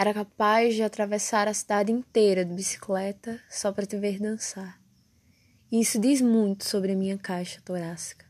Era capaz de atravessar a cidade inteira de bicicleta só para te ver dançar. E isso diz muito sobre a minha caixa torácica.